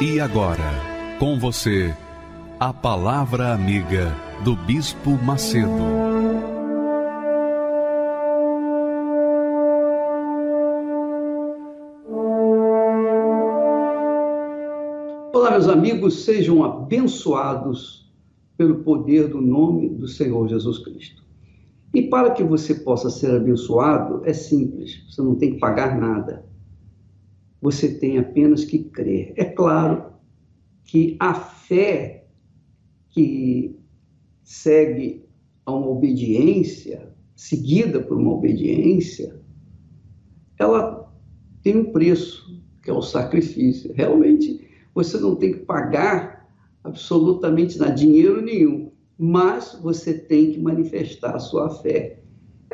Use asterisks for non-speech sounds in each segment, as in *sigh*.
E agora, com você, a Palavra Amiga do Bispo Macedo. Olá, meus amigos, sejam abençoados pelo poder do nome do Senhor Jesus Cristo. E para que você possa ser abençoado, é simples, você não tem que pagar nada. Você tem apenas que crer. É claro que a fé que segue a uma obediência, seguida por uma obediência, ela tem um preço, que é o sacrifício. Realmente, você não tem que pagar absolutamente nada, dinheiro nenhum, mas você tem que manifestar a sua fé.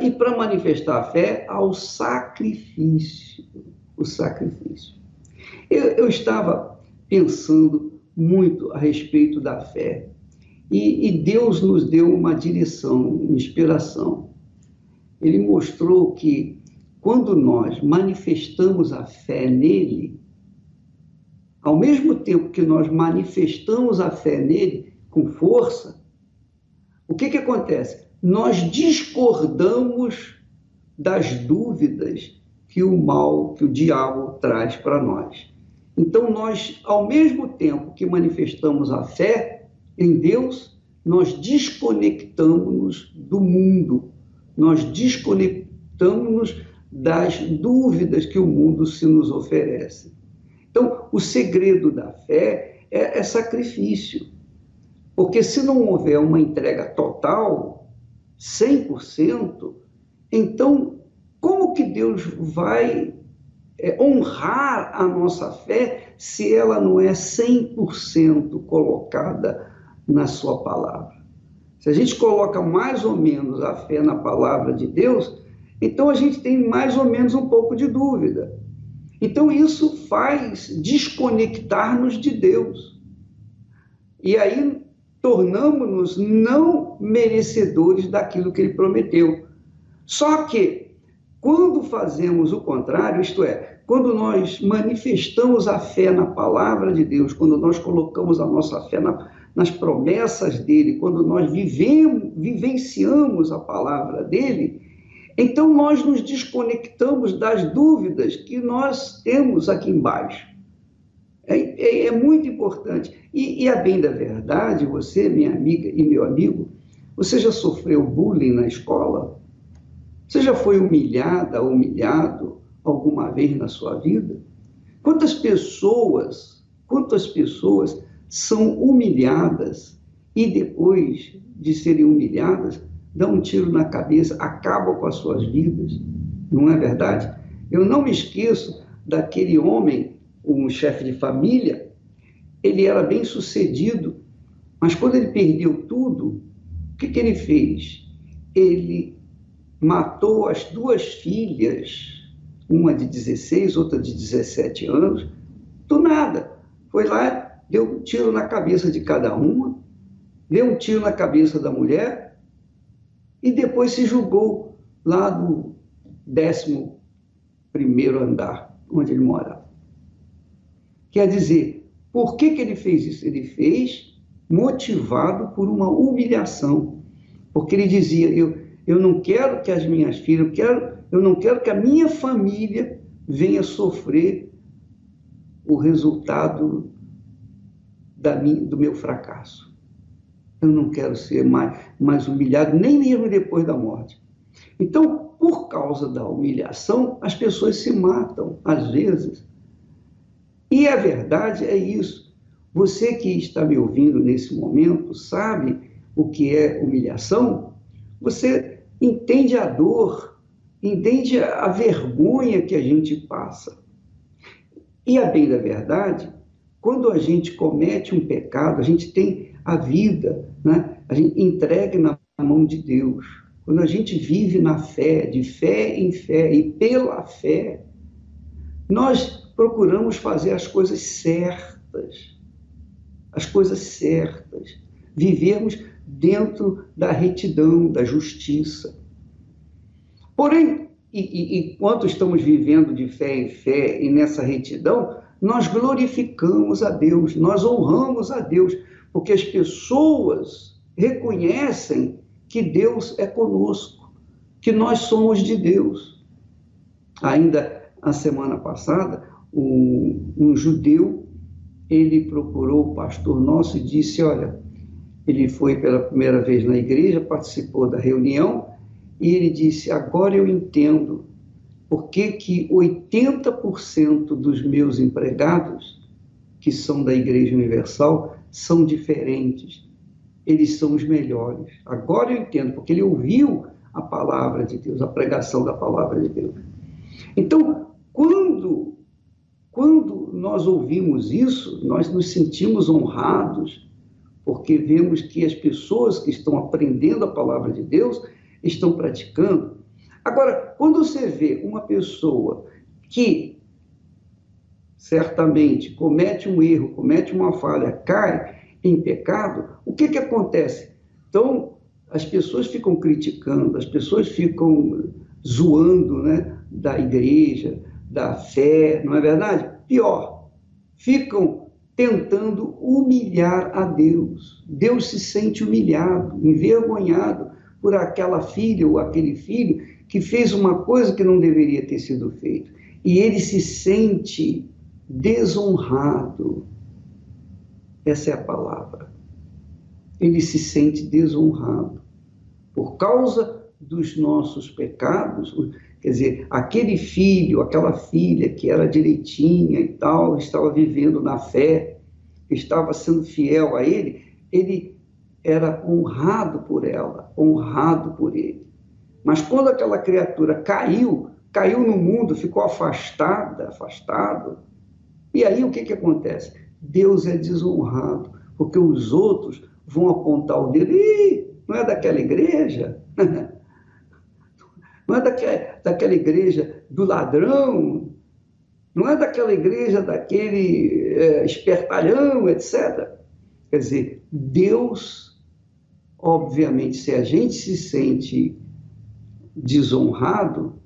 E para manifestar a fé, há o sacrifício. O sacrifício. Eu, eu estava pensando muito a respeito da fé. E, e Deus nos deu uma direção, uma inspiração. Ele mostrou que quando nós manifestamos a fé nele, ao mesmo tempo que nós manifestamos a fé nele com força, o que, que acontece? Nós discordamos das dúvidas que o mal, que o diabo traz para nós. Então, nós, ao mesmo tempo que manifestamos a fé, em Deus, nós desconectamos-nos do mundo, nós desconectamos-nos das dúvidas que o mundo se nos oferece. Então, o segredo da fé é, é sacrifício. Porque se não houver uma entrega total, 100%, então que Deus vai é, honrar a nossa fé se ela não é 100% colocada na sua palavra. Se a gente coloca mais ou menos a fé na palavra de Deus, então a gente tem mais ou menos um pouco de dúvida. Então isso faz desconectar-nos de Deus. E aí tornamos-nos não merecedores daquilo que ele prometeu. Só que quando fazemos o contrário, isto é, quando nós manifestamos a fé na palavra de Deus, quando nós colocamos a nossa fé na, nas promessas dele, quando nós vivemos, vivenciamos a palavra dele, então nós nos desconectamos das dúvidas que nós temos aqui embaixo. É, é, é muito importante. E, e, a bem da verdade, você, minha amiga e meu amigo, você já sofreu bullying na escola? Você já foi humilhada, humilhado alguma vez na sua vida? Quantas pessoas, quantas pessoas são humilhadas e depois de serem humilhadas, dão um tiro na cabeça, acabam com as suas vidas. Não é verdade? Eu não me esqueço daquele homem, um chefe de família, ele era bem sucedido, mas quando ele perdeu tudo, o que, que ele fez? Ele matou as duas filhas, uma de 16, outra de 17 anos, do nada. Foi lá deu um tiro na cabeça de cada uma, deu um tiro na cabeça da mulher e depois se julgou lá do décimo primeiro andar, onde ele morava. Quer dizer, por que, que ele fez isso? Ele fez motivado por uma humilhação, porque ele dizia, eu, eu não quero que as minhas filhas, eu, quero, eu não quero que a minha família venha sofrer o resultado da do meu fracasso. Eu não quero ser mais, mais humilhado, nem mesmo depois da morte. Então, por causa da humilhação, as pessoas se matam, às vezes. E a verdade é isso. Você que está me ouvindo nesse momento sabe o que é humilhação? Você entende a dor, entende a vergonha que a gente passa. E a bem da verdade, quando a gente comete um pecado, a gente tem a vida, né? a gente entregue na mão de Deus. Quando a gente vive na fé, de fé em fé e pela fé, nós procuramos fazer as coisas certas, as coisas certas, vivermos dentro da retidão, da justiça. Porém, e, e, enquanto estamos vivendo de fé em fé e nessa retidão, nós glorificamos a Deus, nós honramos a Deus, porque as pessoas reconhecem que Deus é conosco, que nós somos de Deus. Ainda a semana passada, um, um judeu, ele procurou o pastor nosso e disse, olha, ele foi pela primeira vez na igreja, participou da reunião, e ele disse, agora eu entendo por que, que 80% dos meus empregados, que são da Igreja Universal, são diferentes. Eles são os melhores. Agora eu entendo, porque ele ouviu a palavra de Deus, a pregação da palavra de Deus. Então, quando, quando nós ouvimos isso, nós nos sentimos honrados, porque vemos que as pessoas que estão aprendendo a palavra de Deus estão praticando. Agora, quando você vê uma pessoa que certamente comete um erro, comete uma falha, cai em pecado, o que, que acontece? Então, as pessoas ficam criticando, as pessoas ficam zoando né, da igreja, da fé, não é verdade? Pior, ficam tentando humilhar a Deus. Deus se sente humilhado, envergonhado por aquela filha ou aquele filho que fez uma coisa que não deveria ter sido feita. E ele se sente desonrado. Essa é a palavra. Ele se sente desonrado. Por causa dos nossos pecados, quer dizer, aquele filho, aquela filha que era direitinha e tal, estava vivendo na fé, estava sendo fiel a ele, ele era honrado por ela, honrado por ele. Mas quando aquela criatura caiu, caiu no mundo, ficou afastada, afastado, e aí o que, que acontece? Deus é desonrado, porque os outros vão apontar o dedo, Ih, não é daquela igreja? *laughs* Não é daquela, daquela igreja do ladrão? Não é daquela igreja daquele é, espertalhão, etc. Quer dizer, Deus, obviamente, se a gente se sente desonrado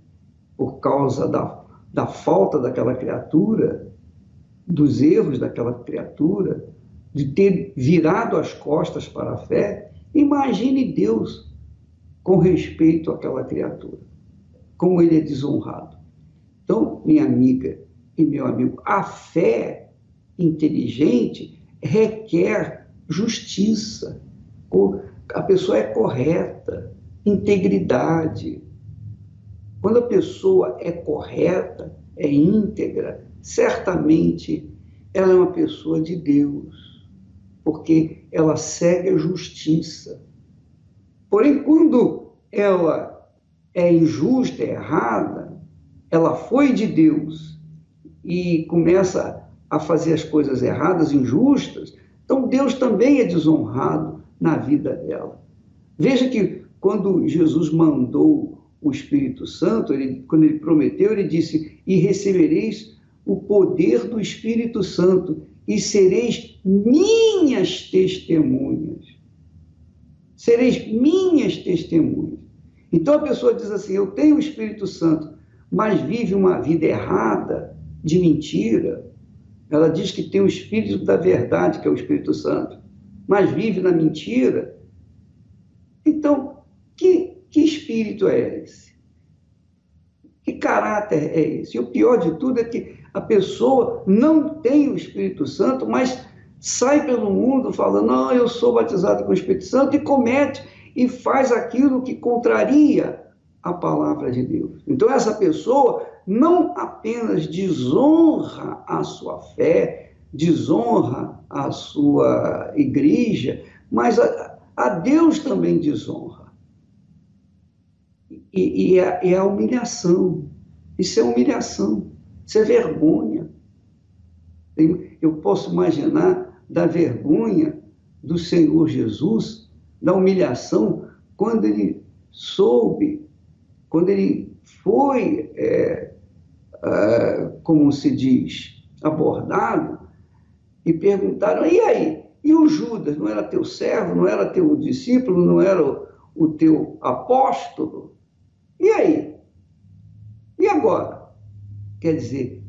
por causa da, da falta daquela criatura, dos erros daquela criatura, de ter virado as costas para a fé, imagine Deus com respeito àquela criatura, como ele é desonrado. Então, minha amiga e meu amigo, a fé inteligente requer justiça. A pessoa é correta, integridade. Quando a pessoa é correta, é íntegra, certamente ela é uma pessoa de Deus, porque ela segue a justiça. Porém, quando ela é injusta, é errada, ela foi de Deus e começa a fazer as coisas erradas, injustas, então Deus também é desonrado na vida dela. Veja que quando Jesus mandou o Espírito Santo, ele, quando ele prometeu, ele disse: E recebereis o poder do Espírito Santo, e sereis minhas testemunhas. Sereis minhas testemunhas. Então a pessoa diz assim: Eu tenho o Espírito Santo, mas vive uma vida errada, de mentira. Ela diz que tem o Espírito da verdade, que é o Espírito Santo, mas vive na mentira. Então, que, que espírito é esse? Que caráter é esse? E o pior de tudo é que a pessoa não tem o Espírito Santo, mas sai pelo mundo falando: não, eu sou batizado com o Espírito Santo e comete e faz aquilo que contraria a palavra de Deus. Então, essa pessoa não apenas desonra a sua fé, desonra a sua igreja, mas a, a Deus também desonra e, e, é, é a humilhação. Isso é humilhação, isso é vergonha. Eu posso imaginar da vergonha do Senhor Jesus, da humilhação, quando ele soube, quando ele foi, é, é, como se diz, abordado, e perguntaram: e aí? E o Judas não era teu servo, não era teu discípulo, não era o, o teu apóstolo? E aí? E agora? Quer dizer,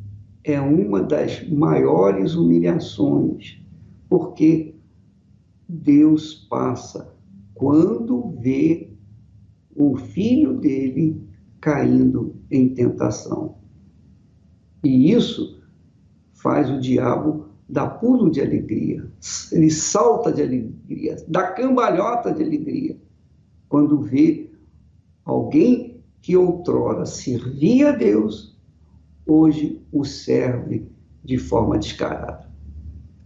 é uma das maiores humilhações, porque Deus passa quando vê o filho dele caindo em tentação. E isso faz o diabo dar pulo de alegria, ele salta de alegria, dá cambalhota de alegria, quando vê alguém que outrora servia a Deus, hoje o serve de forma descarada.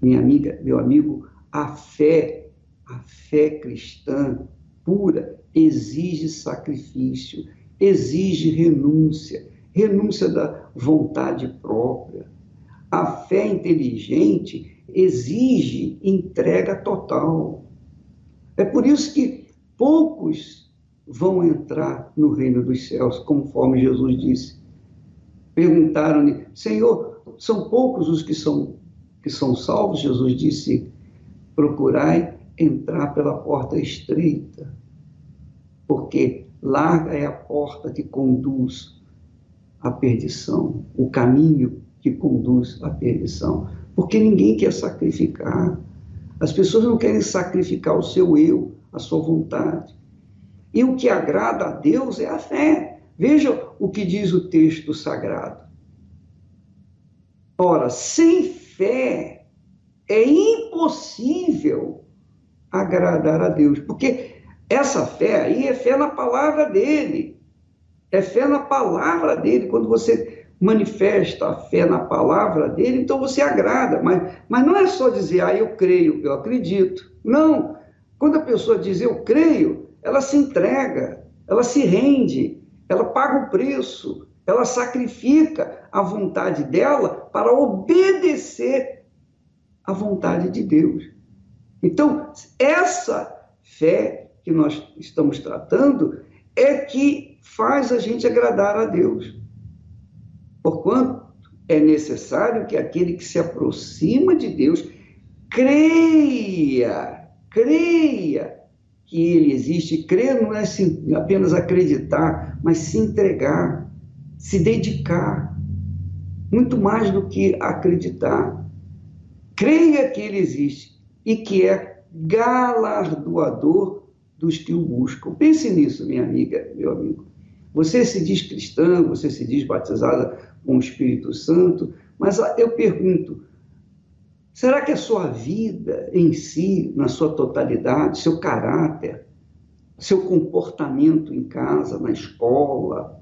Minha amiga, meu amigo, a fé, a fé cristã pura exige sacrifício, exige renúncia, renúncia da vontade própria. A fé inteligente exige entrega total. É por isso que poucos vão entrar no reino dos céus, conforme Jesus disse. Perguntaram-lhe, Senhor, são poucos os que são, que são salvos? Jesus disse, procurai entrar pela porta estreita, porque larga é a porta que conduz à perdição, o caminho que conduz à perdição, porque ninguém quer sacrificar. As pessoas não querem sacrificar o seu eu, a sua vontade. E o que agrada a Deus é a fé. Veja o que diz o texto sagrado. Ora, sem fé é impossível agradar a Deus, porque essa fé aí é fé na palavra dele. É fé na palavra dele. Quando você manifesta a fé na palavra dele, então você agrada. Mas, mas não é só dizer, ah, eu creio, eu acredito. Não. Quando a pessoa diz eu creio, ela se entrega, ela se rende, ela paga o preço, ela sacrifica a vontade dela para obedecer à vontade de Deus. Então, essa fé que nós estamos tratando é que faz a gente agradar a Deus. Porquanto é necessário que aquele que se aproxima de Deus creia, creia que ele existe. Crer não é apenas acreditar, mas se entregar, se dedicar. Muito mais do que acreditar. Creia que ele existe e que é galardoador dos que o buscam. Pense nisso, minha amiga, meu amigo. Você se diz cristã, você se diz batizada com o Espírito Santo, mas eu pergunto: será que a sua vida em si, na sua totalidade, seu caráter, seu comportamento em casa, na escola,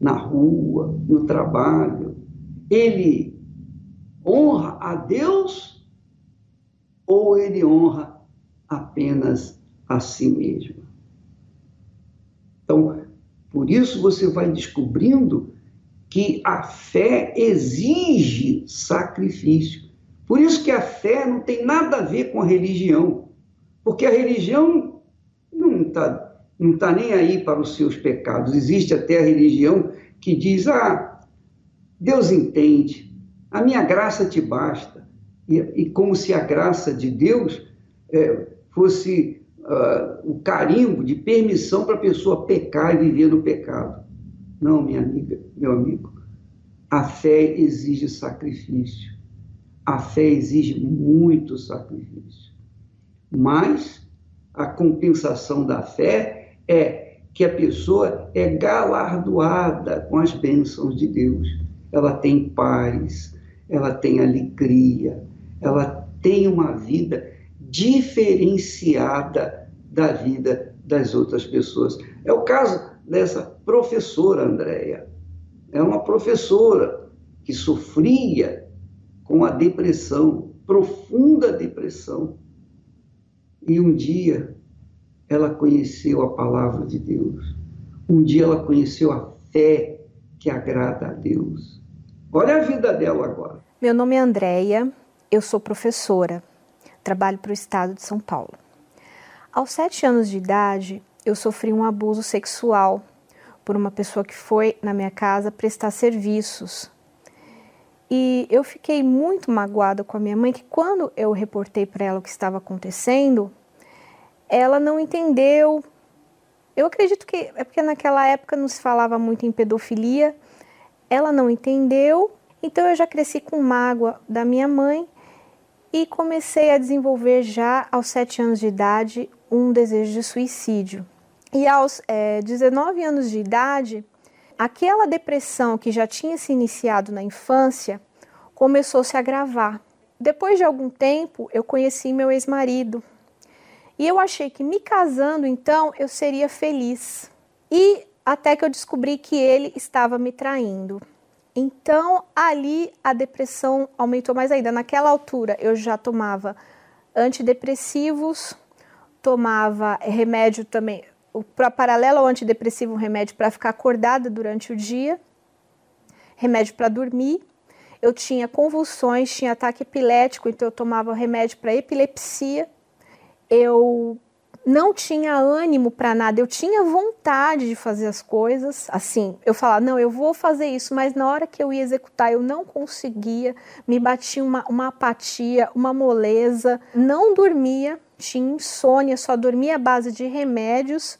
na rua, no trabalho, ele honra a Deus ou ele honra apenas a si mesmo? Então, por isso você vai descobrindo que a fé exige sacrifício. Por isso que a fé não tem nada a ver com a religião, porque a religião não está não tá nem aí para os seus pecados. Existe até a religião que diz: ah, Deus entende, a minha graça te basta. E, e como se a graça de Deus é, fosse uh, o carimbo de permissão para a pessoa pecar e viver no pecado. Não, minha amiga, meu amigo. A fé exige sacrifício. A fé exige muito sacrifício. Mas a compensação da fé é que a pessoa é galardoada com as bênçãos de Deus. Ela tem paz, ela tem alegria, ela tem uma vida diferenciada da vida das outras pessoas. É o caso dessa professora Andréia. É uma professora que sofria com a depressão, profunda depressão. E um dia ela conheceu a palavra de Deus. Um dia ela conheceu a fé que agrada a Deus. Olha a vida dela agora. Meu nome é Andréia, eu sou professora, trabalho para o estado de São Paulo. Aos sete anos de idade, eu sofri um abuso sexual por uma pessoa que foi na minha casa prestar serviços. E eu fiquei muito magoada com a minha mãe, que quando eu reportei para ela o que estava acontecendo, ela não entendeu. Eu acredito que é porque naquela época não se falava muito em pedofilia. Ela não entendeu, então eu já cresci com mágoa da minha mãe e comecei a desenvolver já aos sete anos de idade um desejo de suicídio. E aos é, 19 anos de idade, aquela depressão que já tinha se iniciado na infância começou a se agravar. Depois de algum tempo, eu conheci meu ex-marido e eu achei que me casando então eu seria feliz. E até que eu descobri que ele estava me traindo. Então ali a depressão aumentou mais ainda. Naquela altura eu já tomava antidepressivos, tomava remédio também, para paralelo ao antidepressivo, um remédio para ficar acordada durante o dia, remédio para dormir. Eu tinha convulsões, tinha ataque epilético, então eu tomava remédio para epilepsia. Eu não tinha ânimo para nada, eu tinha vontade de fazer as coisas. Assim, eu falava, não, eu vou fazer isso, mas na hora que eu ia executar, eu não conseguia, me batia uma, uma apatia, uma moleza, não dormia tinha insônia, só dormia à base de remédios.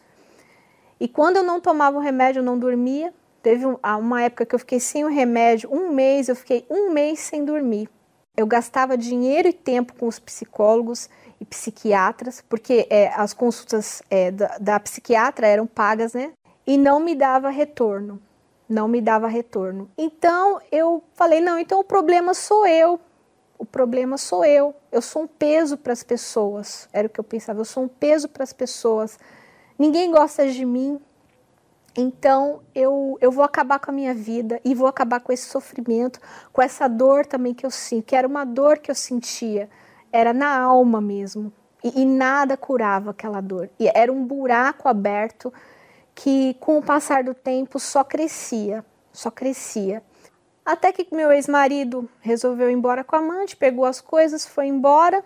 E quando eu não tomava o remédio, eu não dormia. Teve uma época que eu fiquei sem o remédio, um mês, eu fiquei um mês sem dormir. Eu gastava dinheiro e tempo com os psicólogos e psiquiatras, porque é, as consultas é, da, da psiquiatra eram pagas, né? E não me dava retorno. Não me dava retorno. Então eu falei: não, então o problema sou eu o problema sou eu. Eu sou um peso para as pessoas. Era o que eu pensava, eu sou um peso para as pessoas. Ninguém gosta de mim. Então eu, eu vou acabar com a minha vida e vou acabar com esse sofrimento, com essa dor também que eu sinto, que era uma dor que eu sentia, era na alma mesmo. E, e nada curava aquela dor. E era um buraco aberto que, com o passar do tempo, só crescia, só crescia. Até que meu ex-marido resolveu ir embora com a amante, pegou as coisas, foi embora.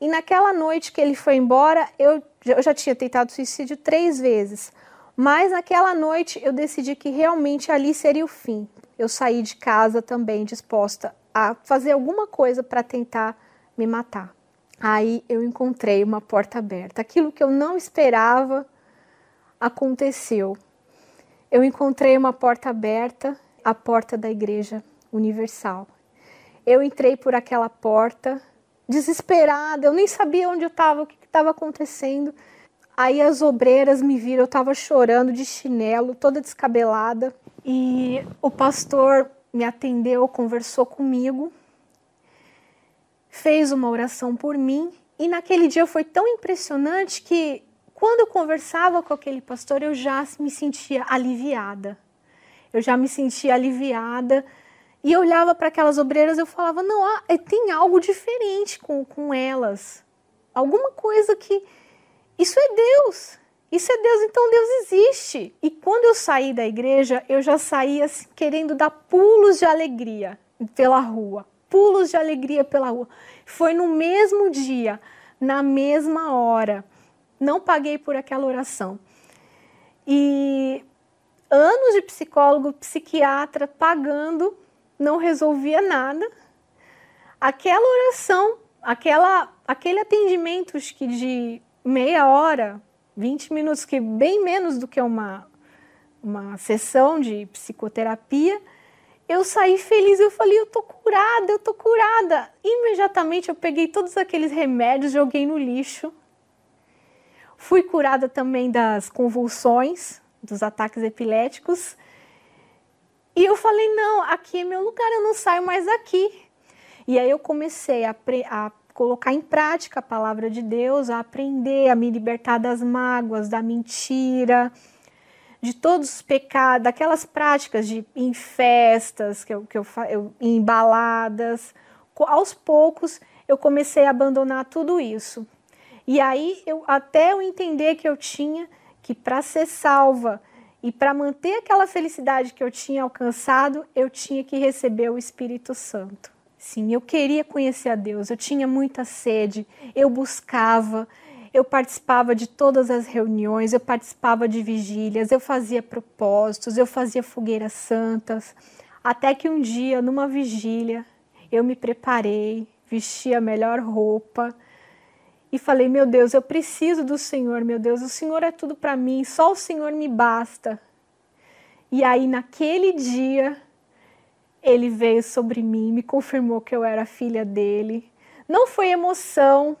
E naquela noite que ele foi embora, eu, eu já tinha tentado suicídio três vezes. Mas naquela noite eu decidi que realmente ali seria o fim. Eu saí de casa também disposta a fazer alguma coisa para tentar me matar. Aí eu encontrei uma porta aberta. Aquilo que eu não esperava aconteceu. Eu encontrei uma porta aberta a porta da Igreja Universal. Eu entrei por aquela porta, desesperada, eu nem sabia onde eu estava, o que estava acontecendo. Aí as obreiras me viram, eu estava chorando de chinelo, toda descabelada. E o pastor me atendeu, conversou comigo, fez uma oração por mim. E naquele dia foi tão impressionante que, quando eu conversava com aquele pastor, eu já me sentia aliviada eu já me sentia aliviada. E eu olhava para aquelas obreiras eu falava: não, ah, tem algo diferente com, com elas. Alguma coisa que. Isso é Deus. Isso é Deus, então Deus existe. E quando eu saí da igreja, eu já saía assim, querendo dar pulos de alegria pela rua. Pulos de alegria pela rua. Foi no mesmo dia, na mesma hora. Não paguei por aquela oração. E anos de psicólogo, psiquiatra pagando, não resolvia nada. Aquela oração, aquela, aquele atendimento que de meia hora, 20 minutos, que bem menos do que uma, uma sessão de psicoterapia, eu saí feliz, eu falei, eu tô curada, eu tô curada. Imediatamente eu peguei todos aqueles remédios, joguei no lixo. Fui curada também das convulsões, dos ataques epiléticos. E eu falei: não, aqui é meu lugar, eu não saio mais daqui. E aí eu comecei a, a colocar em prática a palavra de Deus, a aprender a me libertar das mágoas, da mentira, de todos os pecados, daquelas práticas de em festas, que eu, que eu, eu em baladas. Aos poucos eu comecei a abandonar tudo isso. E aí eu até eu entender que eu tinha que para ser salva e para manter aquela felicidade que eu tinha alcançado, eu tinha que receber o Espírito Santo. Sim, eu queria conhecer a Deus, eu tinha muita sede, eu buscava, eu participava de todas as reuniões, eu participava de vigílias, eu fazia propósitos, eu fazia fogueiras santas, até que um dia, numa vigília, eu me preparei, vesti a melhor roupa e falei: Meu Deus, eu preciso do Senhor, meu Deus, o Senhor é tudo para mim, só o Senhor me basta. E aí, naquele dia, ele veio sobre mim, me confirmou que eu era filha dele. Não foi emoção,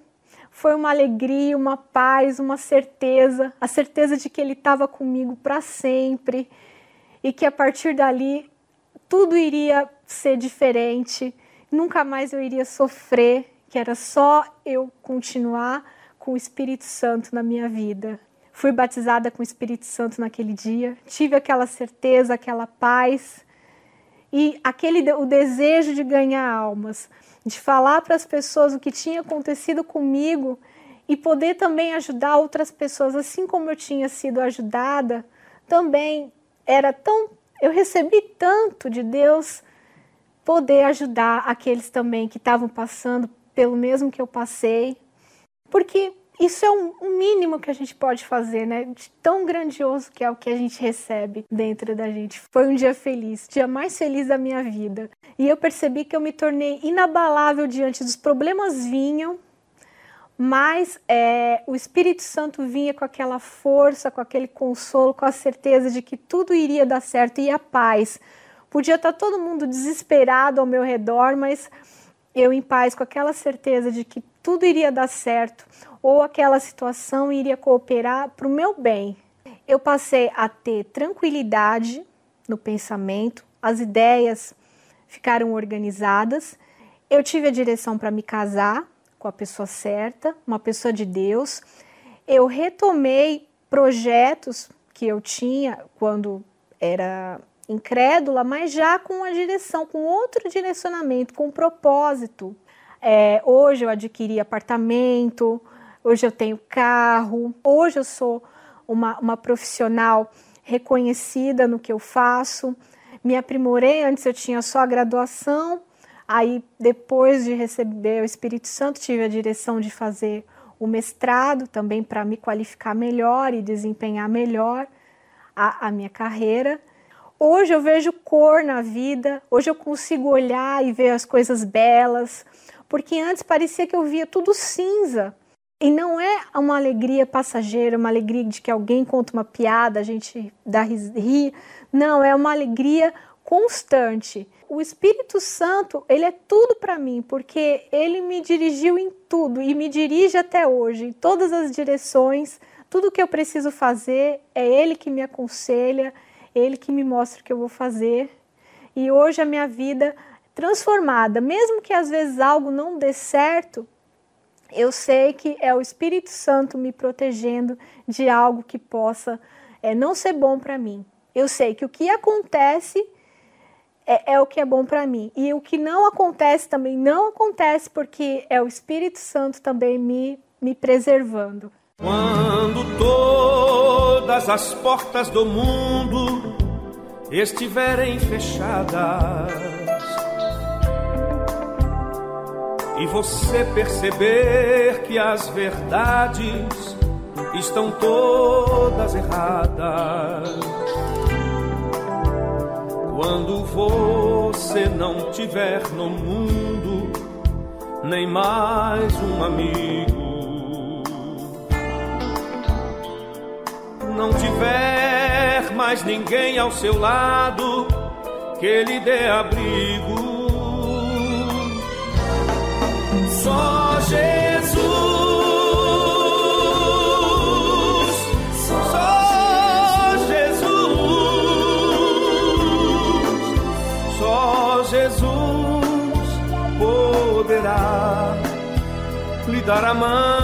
foi uma alegria, uma paz, uma certeza, a certeza de que ele estava comigo para sempre e que a partir dali tudo iria ser diferente, nunca mais eu iria sofrer, que era só eu continuar com o Espírito Santo na minha vida. Fui batizada com o Espírito Santo naquele dia, tive aquela certeza, aquela paz e aquele o desejo de ganhar almas, de falar para as pessoas o que tinha acontecido comigo e poder também ajudar outras pessoas, assim como eu tinha sido ajudada, também era tão eu recebi tanto de Deus poder ajudar aqueles também que estavam passando pelo mesmo que eu passei, porque isso é um, mínimo que a gente pode fazer, né? De tão grandioso que é o que a gente recebe dentro da gente. Foi um dia feliz, dia mais feliz da minha vida. E eu percebi que eu me tornei inabalável diante dos problemas vinham, mas é, o Espírito Santo vinha com aquela força, com aquele consolo, com a certeza de que tudo iria dar certo e a paz. Podia estar todo mundo desesperado ao meu redor, mas eu em paz, com aquela certeza de que tudo iria dar certo ou aquela situação iria cooperar para o meu bem. Eu passei a ter tranquilidade no pensamento, as ideias ficaram organizadas, eu tive a direção para me casar com a pessoa certa, uma pessoa de Deus. Eu retomei projetos que eu tinha quando era incrédula, mas já com a direção, com outro direcionamento, com um propósito. É, hoje eu adquiri apartamento, hoje eu tenho carro, hoje eu sou uma, uma profissional reconhecida no que eu faço. Me aprimorei, antes eu tinha só a graduação, aí depois de receber o Espírito Santo, tive a direção de fazer o mestrado também para me qualificar melhor e desempenhar melhor a, a minha carreira. Hoje eu vejo cor na vida, hoje eu consigo olhar e ver as coisas belas, porque antes parecia que eu via tudo cinza. E não é uma alegria passageira, uma alegria de que alguém conta uma piada, a gente dá ri. Não, é uma alegria constante. O Espírito Santo, ele é tudo para mim, porque ele me dirigiu em tudo e me dirige até hoje, em todas as direções. Tudo que eu preciso fazer é ele que me aconselha, ele que me mostra o que eu vou fazer. E hoje a minha vida transformada, mesmo que às vezes algo não dê certo, eu sei que é o Espírito Santo me protegendo de algo que possa é, não ser bom para mim. Eu sei que o que acontece é, é o que é bom para mim. E o que não acontece também não acontece porque é o Espírito Santo também me, me preservando. Quando todas as portas do mundo estiverem fechadas e você perceber que as verdades estão todas erradas. Quando você não tiver no mundo nem mais um amigo, não tiver mais ninguém ao seu lado que lhe dê abrigo só Jesus. Só Jesus. Só Jesus poderá lhe dar a mão.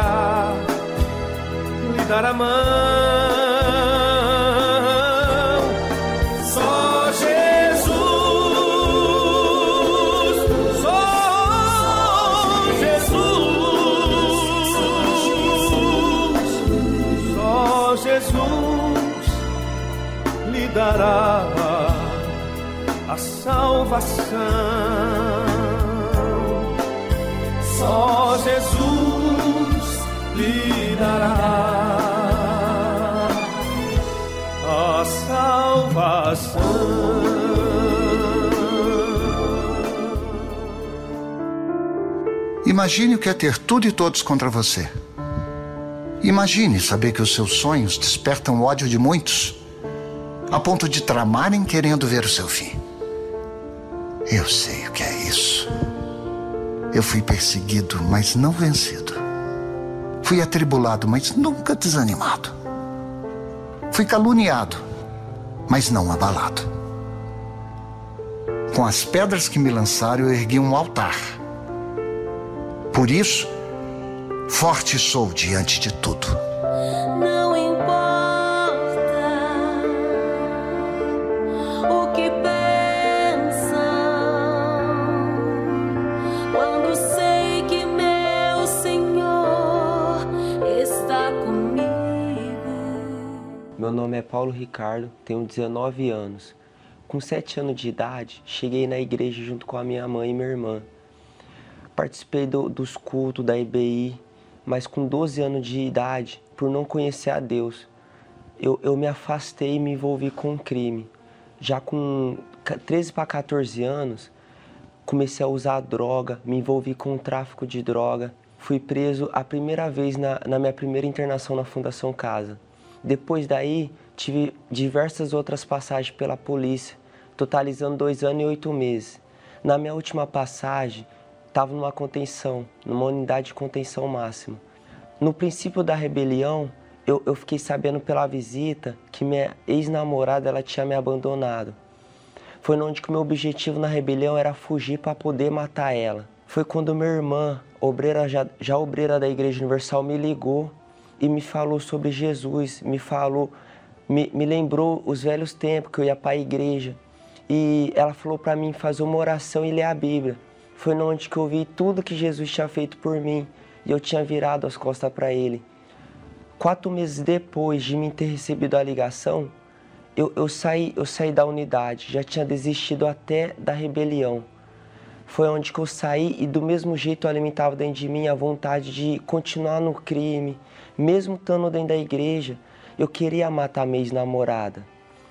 Poderá lhe dar a mão. Só Jesus, só Jesus, só Jesus lhe dará a salvação. Só Jesus dará a salvação. Imagine o que é ter tudo e todos contra você. Imagine saber que os seus sonhos despertam o ódio de muitos, a ponto de tramarem querendo ver o seu fim. Eu sei o que é isso. Eu fui perseguido, mas não vencido. Fui atribulado, mas nunca desanimado. Fui caluniado, mas não abalado. Com as pedras que me lançaram, eu ergui um altar. Por isso, forte sou diante de tudo. É Paulo Ricardo, tenho 19 anos. Com 7 anos de idade, cheguei na igreja junto com a minha mãe e minha irmã. Participei do, dos cultos da IBI, mas com 12 anos de idade, por não conhecer a Deus, eu, eu me afastei e me envolvi com crime. Já com 13 para 14 anos, comecei a usar droga, me envolvi com o tráfico de droga. Fui preso a primeira vez na, na minha primeira internação na Fundação Casa. Depois daí, tive diversas outras passagens pela polícia, totalizando dois anos e oito meses. Na minha última passagem, estava numa contenção, numa unidade de contenção máxima. No princípio da rebelião, eu, eu fiquei sabendo pela visita que minha ex-namorada ela tinha me abandonado. Foi onde que meu objetivo na rebelião era fugir para poder matar ela. Foi quando minha irmã, obreira já, já obreira da Igreja Universal, me ligou e me falou sobre Jesus, me falou me, me lembrou os velhos tempos que eu ia para a igreja. E ela falou para mim fazer uma oração e ler a Bíblia. Foi onde que eu vi tudo que Jesus tinha feito por mim e eu tinha virado as costas para ele. Quatro meses depois de me ter recebido a ligação, eu, eu, saí, eu saí da unidade, já tinha desistido até da rebelião. Foi onde que eu saí e do mesmo jeito eu alimentava dentro de mim a vontade de continuar no crime, mesmo estando dentro da igreja, eu queria matar minha ex-namorada.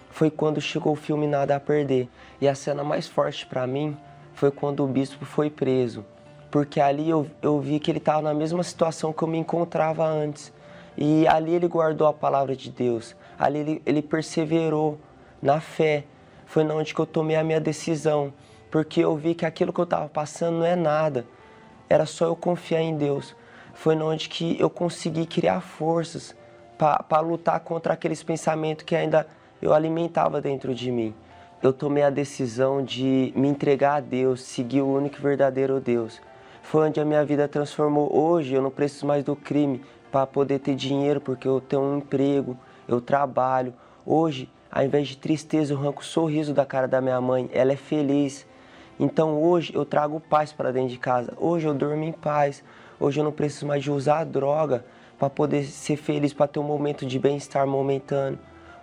Foi quando chegou o filme Nada a Perder. E a cena mais forte para mim foi quando o bispo foi preso. Porque ali eu, eu vi que ele estava na mesma situação que eu me encontrava antes. E ali ele guardou a palavra de Deus. Ali ele, ele perseverou na fé. Foi onde que eu tomei a minha decisão. Porque eu vi que aquilo que eu estava passando não é nada. Era só eu confiar em Deus. Foi onde que eu consegui criar forças para lutar contra aqueles pensamentos que ainda eu alimentava dentro de mim. Eu tomei a decisão de me entregar a Deus, seguir o único e verdadeiro Deus. Foi onde a minha vida transformou. Hoje eu não preciso mais do crime para poder ter dinheiro, porque eu tenho um emprego, eu trabalho. Hoje, ao invés de tristeza, eu arranco o sorriso da cara da minha mãe. Ela é feliz. Então hoje eu trago paz para dentro de casa. Hoje eu durmo em paz. Hoje eu não preciso mais de usar droga para poder ser feliz, para ter um momento de bem-estar momentâneo.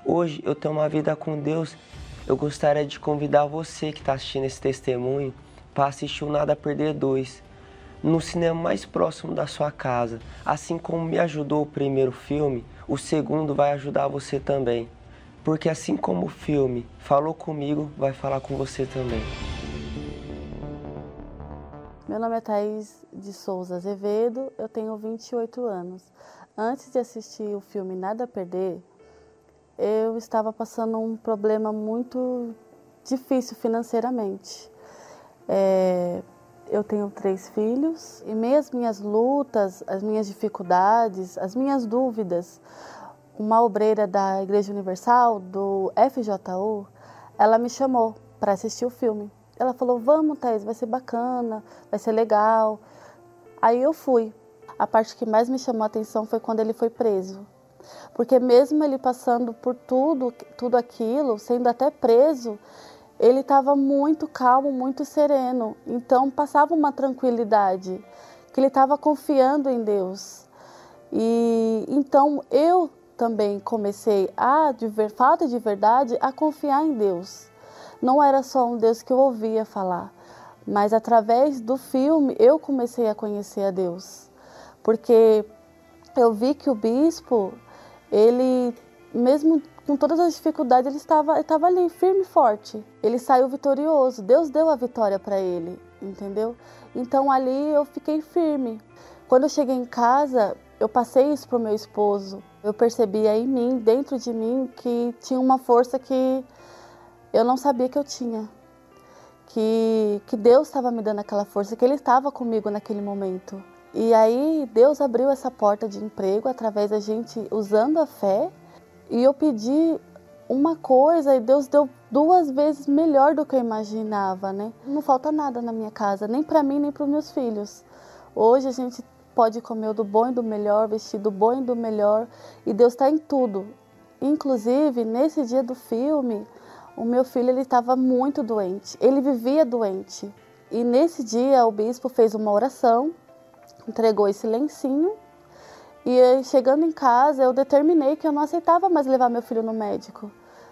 Hoje eu tenho uma vida com Deus. Eu gostaria de convidar você que está assistindo esse testemunho para assistir o Nada a Perder 2 no cinema mais próximo da sua casa. Assim como me ajudou o primeiro filme, o segundo vai ajudar você também. Porque assim como o filme falou comigo, vai falar com você também. Meu nome é Thaís de Souza Azevedo, eu tenho 28 anos. Antes de assistir o filme Nada a Perder, eu estava passando um problema muito difícil financeiramente. É, eu tenho três filhos e as minhas lutas, as minhas dificuldades, as minhas dúvidas, uma obreira da Igreja Universal, do FJU, ela me chamou para assistir o filme. Ela falou: Vamos, Thais, vai ser bacana, vai ser legal. Aí eu fui. A parte que mais me chamou a atenção foi quando ele foi preso. Porque mesmo ele passando por tudo, tudo aquilo, sendo até preso, ele estava muito calmo, muito sereno. Então passava uma tranquilidade, que ele estava confiando em Deus. E então eu também comecei a, de ver, falta de verdade, a confiar em Deus não era só um Deus que eu ouvia falar, mas através do filme eu comecei a conhecer a Deus. Porque eu vi que o bispo, ele, mesmo com todas as dificuldades, ele estava, estava ali, firme e forte. Ele saiu vitorioso, Deus deu a vitória para ele, entendeu? Então ali eu fiquei firme. Quando eu cheguei em casa, eu passei isso para o meu esposo. Eu percebia em mim, dentro de mim, que tinha uma força que eu não sabia que eu tinha. Que, que Deus estava me dando aquela força, que Ele estava comigo naquele momento. E aí Deus abriu essa porta de emprego através da gente usando a fé. E eu pedi uma coisa e Deus deu duas vezes melhor do que eu imaginava, né? Não falta nada na minha casa, nem para mim nem para os meus filhos. Hoje a gente pode comer do bom e do melhor, vestir do bom e do melhor, e Deus está em tudo. Inclusive, nesse dia do filme, o meu filho ele estava muito doente, ele vivia doente. E nesse dia o bispo fez uma oração, entregou esse lencinho e chegando em casa eu determinei que eu não aceitava mais levar meu filho no médico,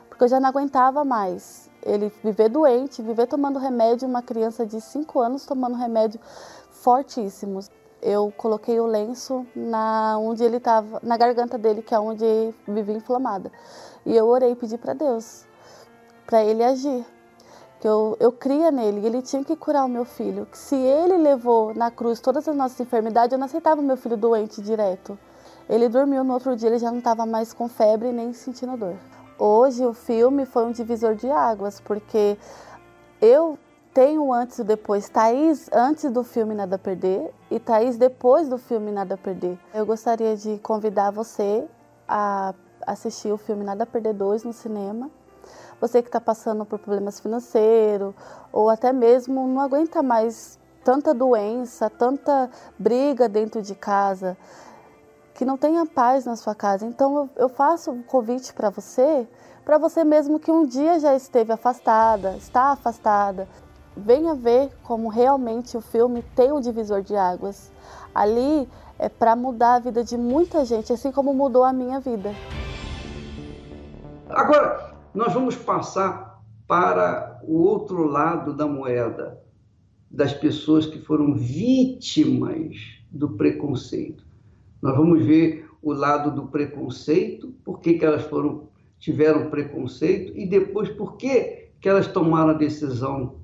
porque eu já não aguentava mais ele viver doente, viver tomando remédio, uma criança de 5 anos tomando remédio fortíssimos. Eu coloquei o lenço na onde ele estava, na garganta dele, que é onde vivia inflamada. E eu orei e pedi para Deus para ele agir. Que eu, eu cria nele, ele tinha que curar o meu filho. Que se ele levou na cruz todas as nossas enfermidades, eu não aceitava o meu filho doente direto. Ele dormiu no outro dia, ele já não estava mais com febre nem sentindo dor. Hoje o filme foi um divisor de águas, porque eu tenho antes e depois. Thaís antes do filme Nada a Perder e Thaís depois do filme Nada a Perder. Eu gostaria de convidar você a assistir o filme Nada a Perder 2 no cinema você que está passando por problemas financeiros ou até mesmo não aguenta mais tanta doença, tanta briga dentro de casa, que não tenha paz na sua casa. Então eu, faço um convite para você, para você mesmo que um dia já esteve afastada, está afastada, venha ver como realmente o filme tem um divisor de águas. Ali é para mudar a vida de muita gente, assim como mudou a minha vida. Agora, nós vamos passar para o outro lado da moeda, das pessoas que foram vítimas do preconceito. Nós vamos ver o lado do preconceito, por que, que elas foram tiveram preconceito e depois por que, que elas tomaram a decisão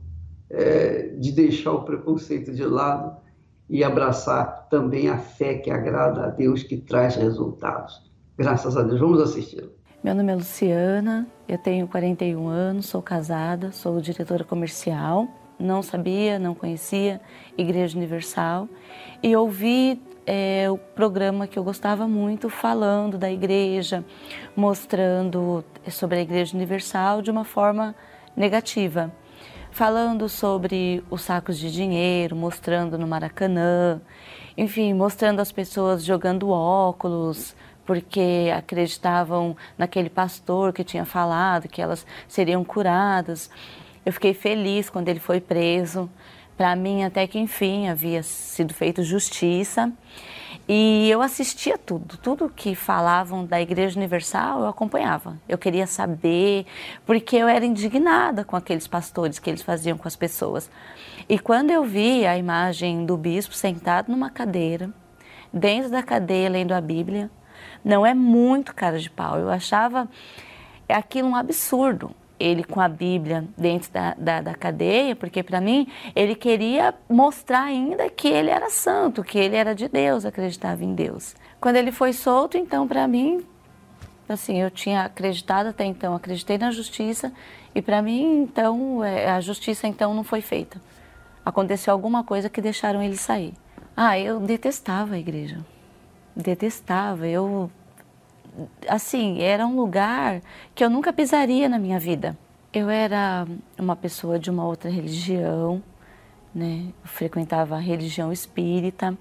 é, de deixar o preconceito de lado e abraçar também a fé que agrada a Deus, que traz resultados. Graças a Deus. Vamos assisti-lo. Meu nome é Luciana, eu tenho 41 anos, sou casada, sou diretora comercial. Não sabia, não conhecia Igreja Universal e ouvi é, o programa que eu gostava muito falando da igreja, mostrando sobre a Igreja Universal de uma forma negativa. Falando sobre os sacos de dinheiro, mostrando no Maracanã, enfim, mostrando as pessoas jogando óculos, porque acreditavam naquele pastor que tinha falado que elas seriam curadas. Eu fiquei feliz quando ele foi preso. Para mim, até que enfim, havia sido feita justiça. E eu assistia tudo, tudo que falavam da Igreja Universal eu acompanhava. Eu queria saber, porque eu era indignada com aqueles pastores que eles faziam com as pessoas. E quando eu vi a imagem do bispo sentado numa cadeira, dentro da cadeia lendo a Bíblia, não é muito cara de pau. Eu achava aquilo um absurdo ele com a Bíblia dentro da, da, da cadeia, porque para mim ele queria mostrar ainda que ele era santo, que ele era de Deus, acreditava em Deus. Quando ele foi solto, então para mim, assim, eu tinha acreditado até então, acreditei na justiça e para mim então é, a justiça então não foi feita. Aconteceu alguma coisa que deixaram ele sair. Ah, eu detestava a igreja, detestava. Eu assim, era um lugar que eu nunca pisaria na minha vida. Eu era uma pessoa de uma outra religião, né? Eu frequentava a religião espírita,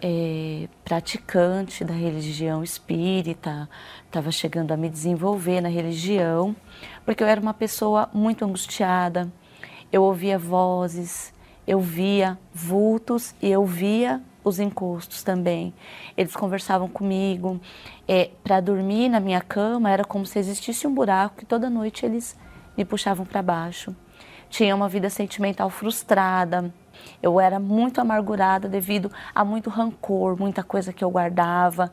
é, praticante da religião espírita, estava chegando a me desenvolver na religião, porque eu era uma pessoa muito angustiada. Eu ouvia vozes, eu via vultos e eu via os encostos também. Eles conversavam comigo. É, para dormir na minha cama era como se existisse um buraco que toda noite eles me puxavam para baixo. Tinha uma vida sentimental frustrada. Eu era muito amargurada devido a muito rancor, muita coisa que eu guardava.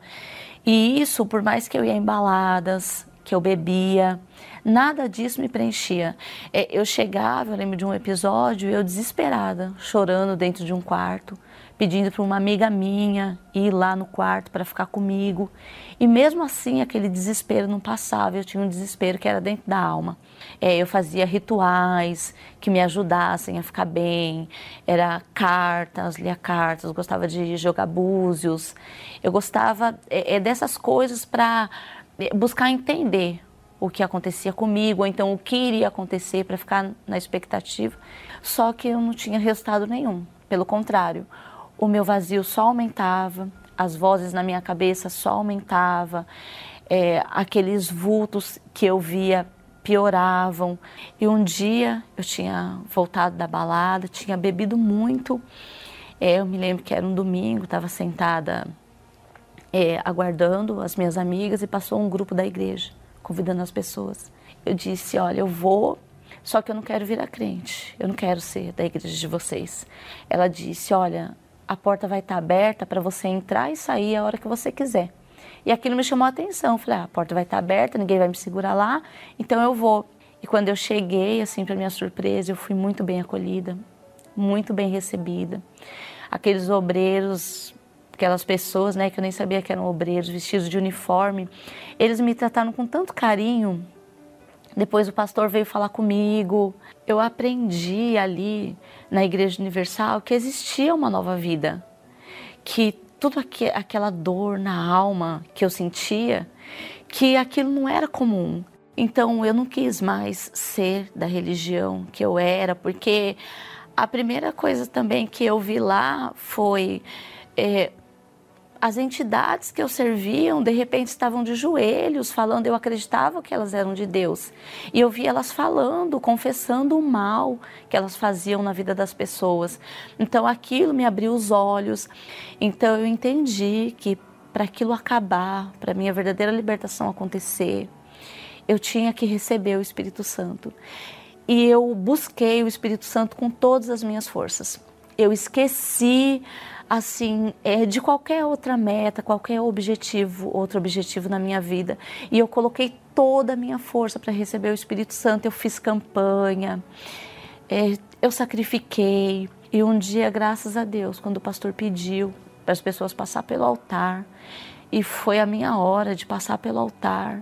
E isso, por mais que eu ia em baladas, que eu bebia, nada disso me preenchia. É, eu chegava, eu lembro de um episódio, eu desesperada, chorando dentro de um quarto pedindo para uma amiga minha ir lá no quarto para ficar comigo. E mesmo assim, aquele desespero não passava. Eu tinha um desespero que era dentro da alma. É, eu fazia rituais que me ajudassem a ficar bem. Era cartas, lia cartas, gostava de jogar búzios. Eu gostava é, é dessas coisas para é, buscar entender o que acontecia comigo, ou então o que iria acontecer para ficar na expectativa. Só que eu não tinha resultado nenhum. Pelo contrário, o meu vazio só aumentava, as vozes na minha cabeça só aumentavam, é, aqueles vultos que eu via pioravam. E um dia eu tinha voltado da balada, tinha bebido muito. É, eu me lembro que era um domingo, estava sentada é, aguardando as minhas amigas e passou um grupo da igreja convidando as pessoas. Eu disse: Olha, eu vou, só que eu não quero virar crente, eu não quero ser da igreja de vocês. Ela disse: Olha, a porta vai estar aberta para você entrar e sair a hora que você quiser. E aquilo me chamou a atenção. Falei, ah, a porta vai estar aberta, ninguém vai me segurar lá, então eu vou. E quando eu cheguei, assim, para minha surpresa, eu fui muito bem acolhida, muito bem recebida. Aqueles obreiros, aquelas pessoas, né, que eu nem sabia que eram obreiros, vestidos de uniforme, eles me trataram com tanto carinho. Depois o pastor veio falar comigo. Eu aprendi ali na Igreja Universal que existia uma nova vida, que tudo aqu aquela dor na alma que eu sentia, que aquilo não era comum. Então eu não quis mais ser da religião que eu era, porque a primeira coisa também que eu vi lá foi é, as entidades que eu serviam, de repente estavam de joelhos falando, eu acreditava que elas eram de Deus. E eu via elas falando, confessando o mal que elas faziam na vida das pessoas. Então aquilo me abriu os olhos. Então eu entendi que para aquilo acabar, para minha verdadeira libertação acontecer, eu tinha que receber o Espírito Santo. E eu busquei o Espírito Santo com todas as minhas forças. Eu esqueci assim, é, de qualquer outra meta, qualquer objetivo, outro objetivo na minha vida. E eu coloquei toda a minha força para receber o Espírito Santo. Eu fiz campanha, é, eu sacrifiquei. E um dia, graças a Deus, quando o pastor pediu para as pessoas passar pelo altar, e foi a minha hora de passar pelo altar,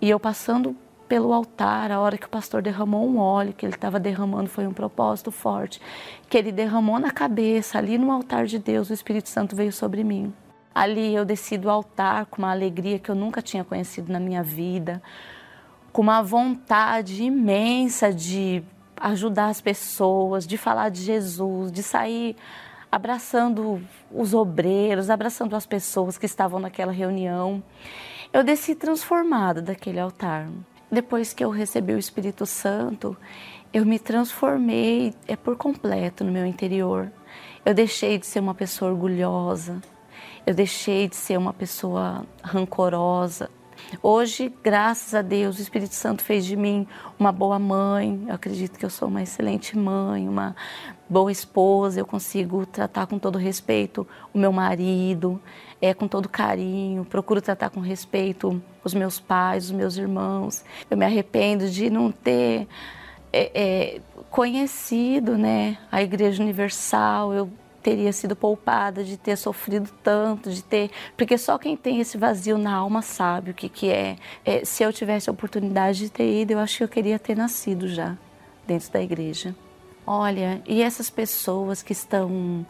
e eu passando pelo altar, a hora que o pastor derramou um óleo que ele estava derramando foi um propósito forte, que ele derramou na cabeça, ali no altar de Deus, o Espírito Santo veio sobre mim. Ali eu desci do altar com uma alegria que eu nunca tinha conhecido na minha vida, com uma vontade imensa de ajudar as pessoas, de falar de Jesus, de sair abraçando os obreiros, abraçando as pessoas que estavam naquela reunião. Eu desci transformada daquele altar. Depois que eu recebi o Espírito Santo, eu me transformei é por completo no meu interior. Eu deixei de ser uma pessoa orgulhosa. Eu deixei de ser uma pessoa rancorosa. Hoje, graças a Deus, o Espírito Santo fez de mim uma boa mãe. Eu acredito que eu sou uma excelente mãe, uma boa esposa. Eu consigo tratar com todo respeito o meu marido, é, com todo carinho. Procuro tratar com respeito os meus pais, os meus irmãos. Eu me arrependo de não ter é, é, conhecido né, a Igreja Universal, eu teria sido poupada de ter sofrido tanto, de ter. Porque só quem tem esse vazio na alma sabe o que, que é. é. Se eu tivesse a oportunidade de ter ido, eu acho que eu queria ter nascido já dentro da igreja. Olha, e essas pessoas que estão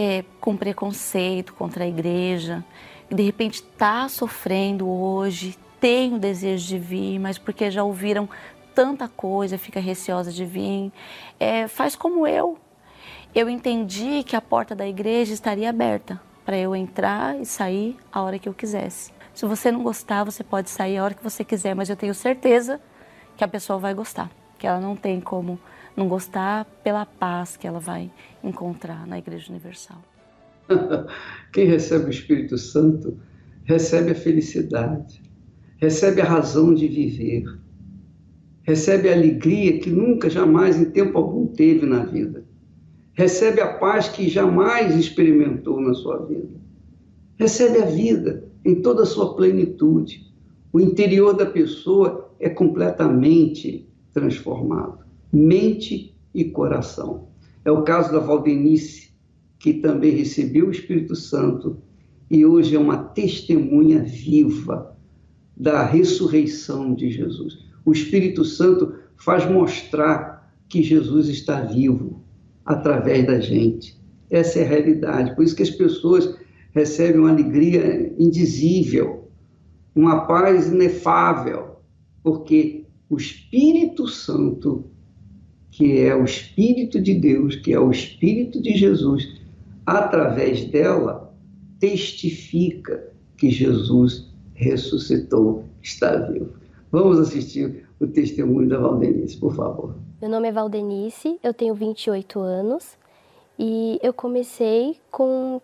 é, com preconceito contra a igreja, de repente está sofrendo hoje, tem o desejo de vir, mas porque já ouviram tanta coisa, fica receosa de vir. É, faz como eu. Eu entendi que a porta da igreja estaria aberta para eu entrar e sair a hora que eu quisesse. Se você não gostar, você pode sair a hora que você quiser, mas eu tenho certeza que a pessoa vai gostar, que ela não tem como não gostar pela paz que ela vai encontrar na Igreja Universal. *laughs* Quem recebe o Espírito Santo recebe a felicidade, recebe a razão de viver, recebe a alegria que nunca, jamais, em tempo algum teve na vida. Recebe a paz que jamais experimentou na sua vida. Recebe a vida em toda a sua plenitude. O interior da pessoa é completamente transformado, mente e coração. É o caso da Valdenice, que também recebeu o Espírito Santo e hoje é uma testemunha viva da ressurreição de Jesus o Espírito Santo faz mostrar que Jesus está vivo através da gente. Essa é a realidade. Por isso que as pessoas recebem uma alegria indizível, uma paz inefável, porque o Espírito Santo, que é o Espírito de Deus, que é o Espírito de Jesus, através dela, testifica que Jesus ressuscitou, está vivo. Vamos assistir o testemunho da Valdenice, por favor. Meu nome é Valdenice, eu tenho 28 anos e eu comecei com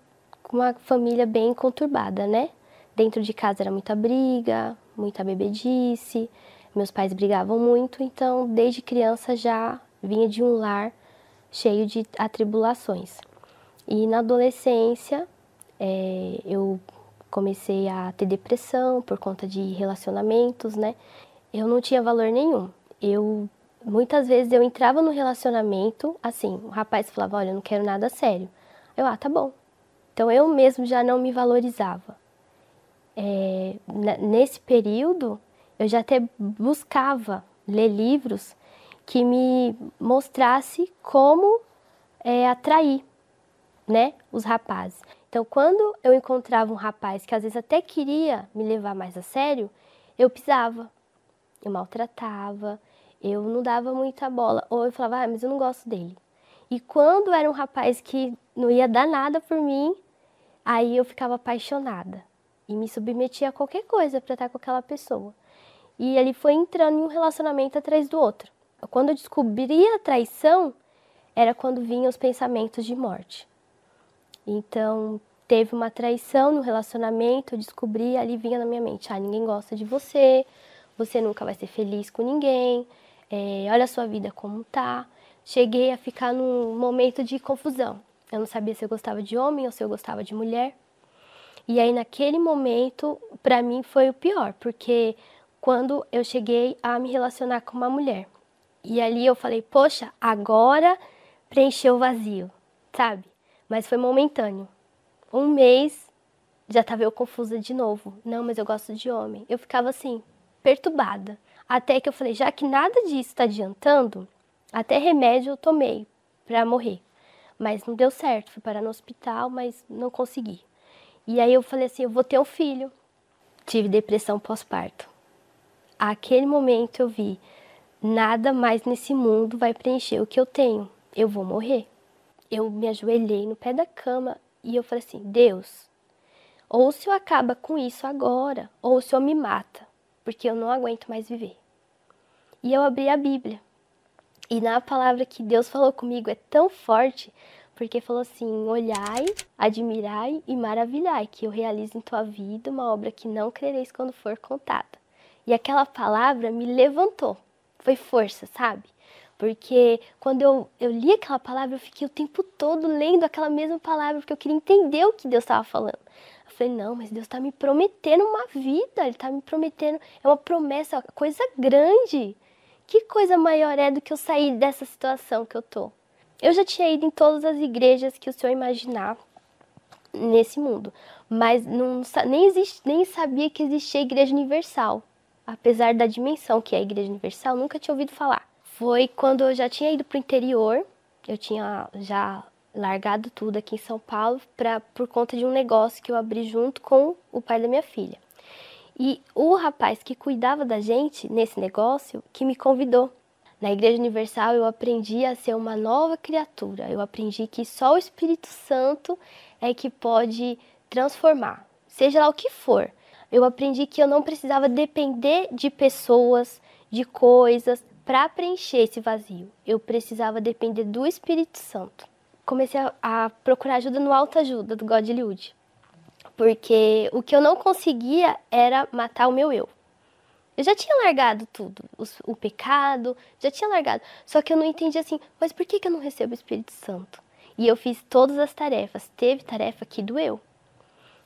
uma família bem conturbada, né? Dentro de casa era muita briga, muita bebedice, meus pais brigavam muito, então desde criança já vinha de um lar cheio de atribulações. E na adolescência é, eu comecei a ter depressão por conta de relacionamentos, né? Eu não tinha valor nenhum. Eu muitas vezes eu entrava no relacionamento, assim, o rapaz falava: "Olha, eu não quero nada sério". Eu: "Ah, tá bom". Então eu mesmo já não me valorizava. É, nesse período, eu já até buscava ler livros que me mostrasse como é, atrair, né, os rapazes. Então, quando eu encontrava um rapaz que às vezes até queria me levar mais a sério, eu pisava, eu maltratava, eu não dava muita bola. Ou eu falava, ah, mas eu não gosto dele. E quando era um rapaz que não ia dar nada por mim, aí eu ficava apaixonada e me submetia a qualquer coisa para estar com aquela pessoa. E ele foi entrando em um relacionamento atrás do outro. Quando eu descobria a traição, era quando vinham os pensamentos de morte. Então, teve uma traição no relacionamento, eu descobri, ali vinha na minha mente, ah, ninguém gosta de você, você nunca vai ser feliz com ninguém, é, olha a sua vida como tá. Cheguei a ficar num momento de confusão. Eu não sabia se eu gostava de homem ou se eu gostava de mulher. E aí, naquele momento, para mim foi o pior, porque quando eu cheguei a me relacionar com uma mulher. E ali eu falei, poxa, agora preencheu o vazio, sabe? mas foi momentâneo. Um mês já estava eu confusa de novo. Não, mas eu gosto de homem. Eu ficava assim, perturbada. Até que eu falei, já que nada disso está adiantando, até remédio eu tomei para morrer. Mas não deu certo, fui parar no hospital, mas não consegui. E aí eu falei assim, eu vou ter um filho. Tive depressão pós-parto. Aquele momento eu vi, nada mais nesse mundo vai preencher o que eu tenho. Eu vou morrer eu me ajoelhei no pé da cama e eu falei assim: Deus, ou o Senhor acaba com isso agora, ou o Senhor me mata, porque eu não aguento mais viver. E eu abri a Bíblia. E na palavra que Deus falou comigo é tão forte, porque falou assim: olhai, admirai e maravilhai, que eu realizo em tua vida uma obra que não crereis quando for contada. E aquela palavra me levantou, foi força, sabe? Porque quando eu, eu li aquela palavra, eu fiquei o tempo todo lendo aquela mesma palavra, porque eu queria entender o que Deus estava falando. Eu falei, não, mas Deus está me prometendo uma vida, Ele está me prometendo, é uma promessa, coisa grande. Que coisa maior é do que eu sair dessa situação que eu tô? Eu já tinha ido em todas as igrejas que o Senhor imaginar nesse mundo, mas não, nem, existe, nem sabia que existia a Igreja Universal. Apesar da dimensão que é a Igreja Universal, nunca tinha ouvido falar. Foi quando eu já tinha ido para o interior, eu tinha já largado tudo aqui em São Paulo pra, por conta de um negócio que eu abri junto com o pai da minha filha. E o rapaz que cuidava da gente nesse negócio que me convidou. Na Igreja Universal eu aprendi a ser uma nova criatura. Eu aprendi que só o Espírito Santo é que pode transformar, seja lá o que for. Eu aprendi que eu não precisava depender de pessoas, de coisas para preencher esse vazio. Eu precisava depender do Espírito Santo. Comecei a, a procurar ajuda no autoajuda do God Liud porque o que eu não conseguia era matar o meu eu. Eu já tinha largado tudo, o, pecado, já tinha largado. Só que eu não entendia assim, mas por que, que eu não recebo o Espírito Santo? E eu fiz todas as tarefas. Teve tarefa que doeu.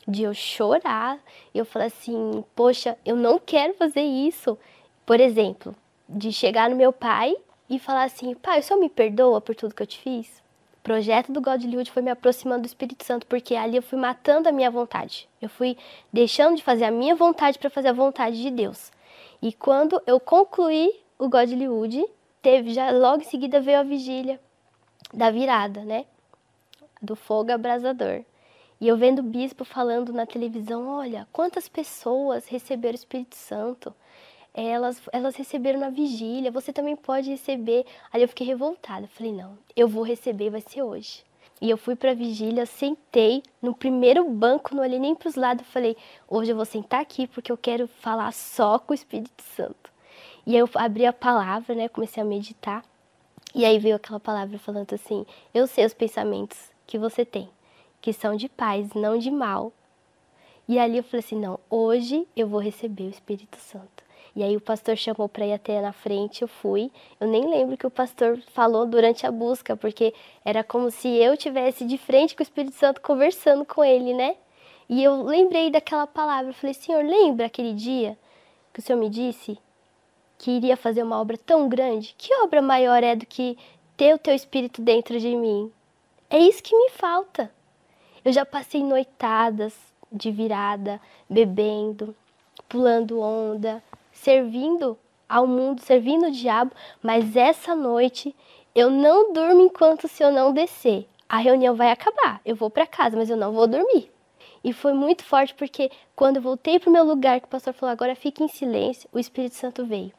De eu chorar, eu falei assim, poxa, eu não quero fazer isso. Por exemplo, de chegar no meu pai e falar assim, pai, o senhor me perdoa por tudo que eu te fiz? projeto do Godlywood foi me aproximando do Espírito Santo, porque ali eu fui matando a minha vontade. Eu fui deixando de fazer a minha vontade para fazer a vontade de Deus. E quando eu concluí o Godlywood, teve já logo em seguida veio a vigília da virada, né? Do fogo abrasador. E eu vendo o bispo falando na televisão, olha, quantas pessoas receberam o Espírito Santo elas, elas receberam na vigília, você também pode receber. Aí eu fiquei revoltada, falei, não, eu vou receber, vai ser hoje. E eu fui para a vigília, sentei no primeiro banco, não olhei nem para os lados, falei, hoje eu vou sentar aqui porque eu quero falar só com o Espírito Santo. E aí eu abri a palavra, né, comecei a meditar. E aí veio aquela palavra falando assim: Eu sei os pensamentos que você tem, que são de paz, não de mal. E ali eu falei assim: Não, hoje eu vou receber o Espírito Santo. E aí o pastor chamou para ir até na frente, eu fui. Eu nem lembro que o pastor falou durante a busca, porque era como se eu tivesse de frente com o Espírito Santo conversando com ele, né? E eu lembrei daquela palavra, eu falei: "Senhor, lembra aquele dia que o Senhor me disse que iria fazer uma obra tão grande? Que obra maior é do que ter o teu espírito dentro de mim? É isso que me falta. Eu já passei noitadas de virada, bebendo, pulando onda, servindo ao mundo, servindo o diabo, mas essa noite eu não durmo enquanto o Senhor não descer. A reunião vai acabar, eu vou para casa, mas eu não vou dormir. E foi muito forte porque quando eu voltei para o meu lugar, que o pastor falou, agora fique em silêncio, o Espírito Santo veio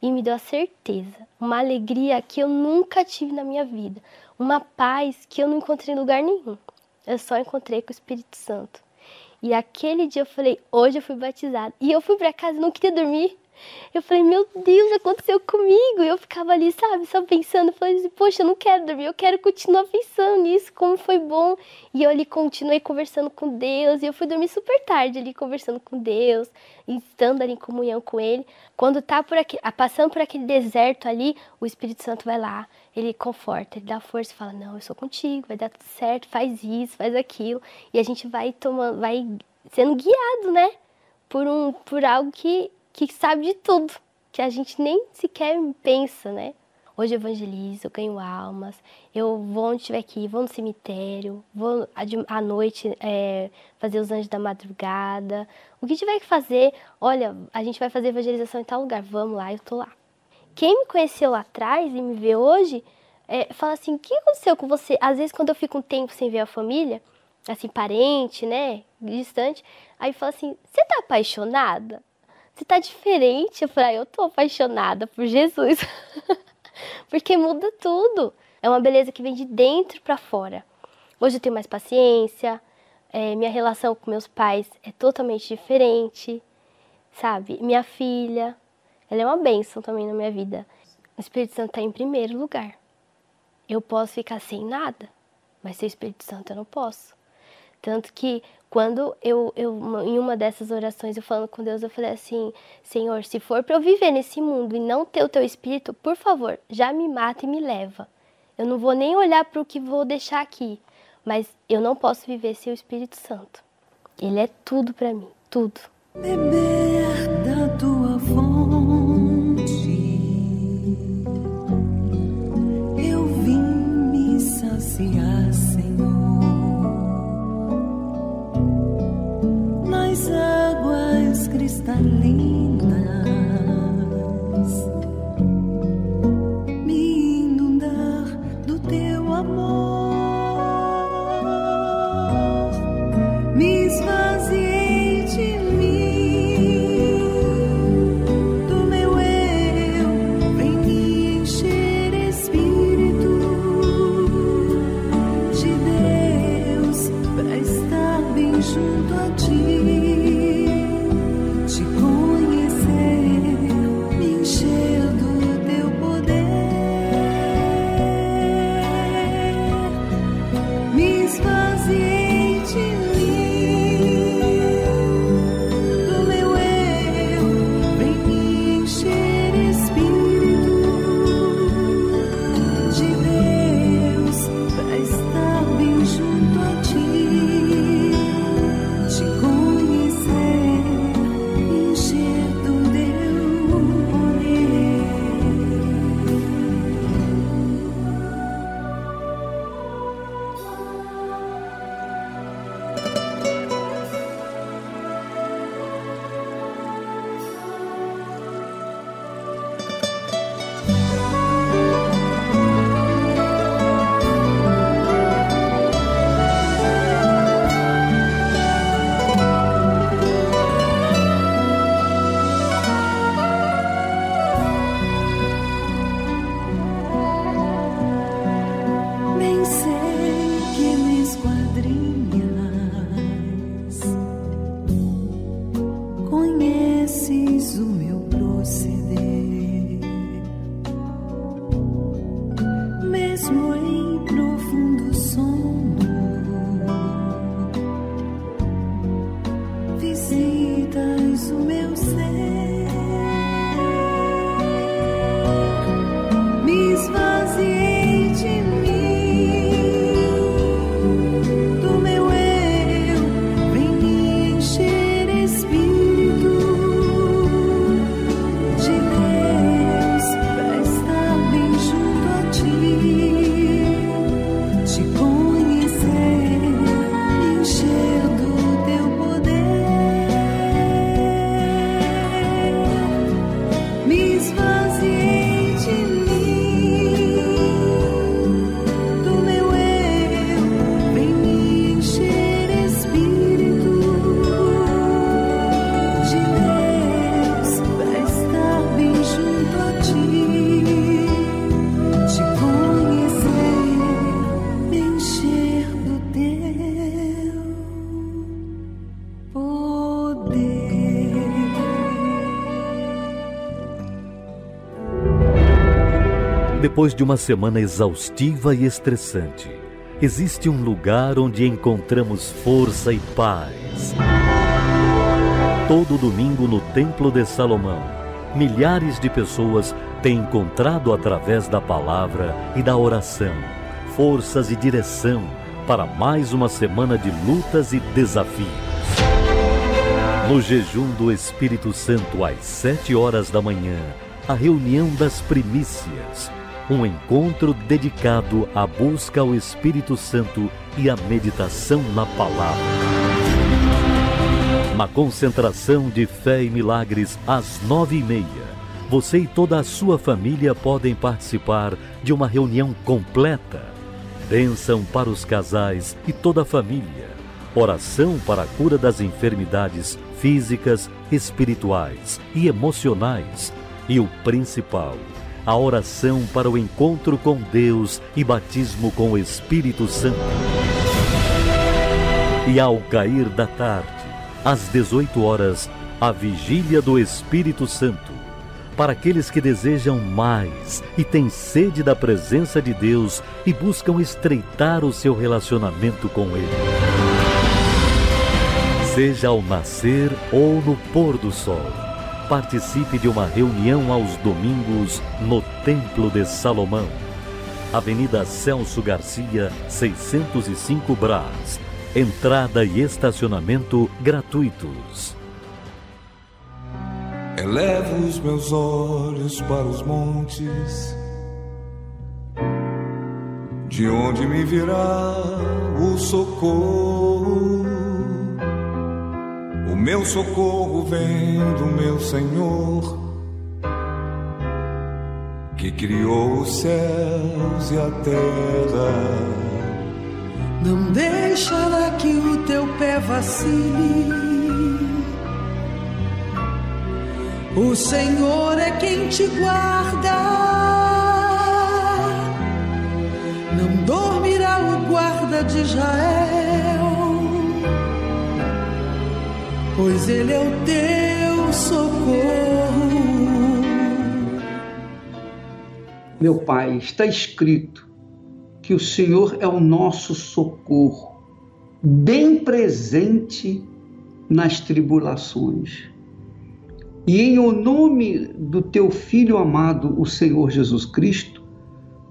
e me deu a certeza, uma alegria que eu nunca tive na minha vida, uma paz que eu não encontrei em lugar nenhum. Eu só encontrei com o Espírito Santo. E aquele dia eu falei, hoje eu fui batizada. E eu fui para casa, não queria dormir. Eu falei, meu Deus, aconteceu comigo. E eu ficava ali, sabe, só pensando. Falei assim, poxa, eu não quero dormir, eu quero continuar pensando nisso, como foi bom. E eu ali continuei conversando com Deus. E eu fui dormir super tarde ali, conversando com Deus, estando ali em comunhão com Ele. Quando tá por aqui, passando por aquele deserto ali, o Espírito Santo vai lá, ele conforta, ele dá força e fala: Não, eu sou contigo, vai dar tudo certo, faz isso, faz aquilo. E a gente vai tomando, vai sendo guiado, né? Por, um, por algo que que sabe de tudo, que a gente nem sequer pensa, né? Hoje eu evangelizo, eu ganho almas, eu vou onde estiver aqui, vou no cemitério, vou à noite é, fazer os anjos da madrugada. O que tiver que fazer, olha, a gente vai fazer evangelização em tal lugar, vamos lá, eu tô lá. Quem me conheceu lá atrás e me vê hoje, é, fala assim, o que aconteceu com você? Às vezes quando eu fico um tempo sem ver a família, assim, parente, né, distante, aí fala assim, você tá apaixonada? Você tá diferente. Eu falei, ah, eu tô apaixonada por Jesus. *laughs* Porque muda tudo. É uma beleza que vem de dentro para fora. Hoje eu tenho mais paciência. É, minha relação com meus pais é totalmente diferente. Sabe? Minha filha, ela é uma bênção também na minha vida. O Espírito Santo está em primeiro lugar. Eu posso ficar sem nada. mas ser Espírito Santo eu não posso. Tanto que quando eu, eu em uma dessas orações eu falando com Deus, eu falei assim: Senhor, se for para eu viver nesse mundo e não ter o teu espírito, por favor, já me mata e me leva. Eu não vou nem olhar para o que vou deixar aqui, mas eu não posso viver sem o Espírito Santo. Ele é tudo para mim, tudo. Beber da tua fonte, eu vim me saciar, eres tan. Águas cristalinas. Depois de uma semana exaustiva e estressante, existe um lugar onde encontramos força e paz. Todo domingo no Templo de Salomão, milhares de pessoas têm encontrado através da palavra e da oração forças e direção para mais uma semana de lutas e desafios. No jejum do Espírito Santo às sete horas da manhã, a reunião das primícias um encontro dedicado à busca ao Espírito Santo e à meditação na palavra. Uma concentração de fé e milagres às nove e meia. Você e toda a sua família podem participar de uma reunião completa. Bênção para os casais e toda a família. Oração para a cura das enfermidades físicas, espirituais e emocionais. E o principal, a oração para o encontro com Deus e batismo com o Espírito Santo. E ao cair da tarde, às 18 horas, a vigília do Espírito Santo. para aqueles que desejam mais e têm sede da presença de Deus e buscam estreitar o seu relacionamento com Ele. Seja ao nascer ou no pôr do sol, participe de uma reunião aos domingos no Templo de Salomão. Avenida Celso Garcia, 605 Brás. Entrada e estacionamento gratuitos. Elevo os meus olhos para os montes, de onde me virá o socorro. Meu socorro vem do meu Senhor, que criou os céus e a terra. Não deixará que o teu pé vacile. O Senhor é quem te guarda. Não dormirá o guarda de Israel, pois ele é o teu socorro. Meu Pai, está escrito que o Senhor é o nosso socorro, bem presente nas tribulações. E em o nome do teu Filho amado, o Senhor Jesus Cristo,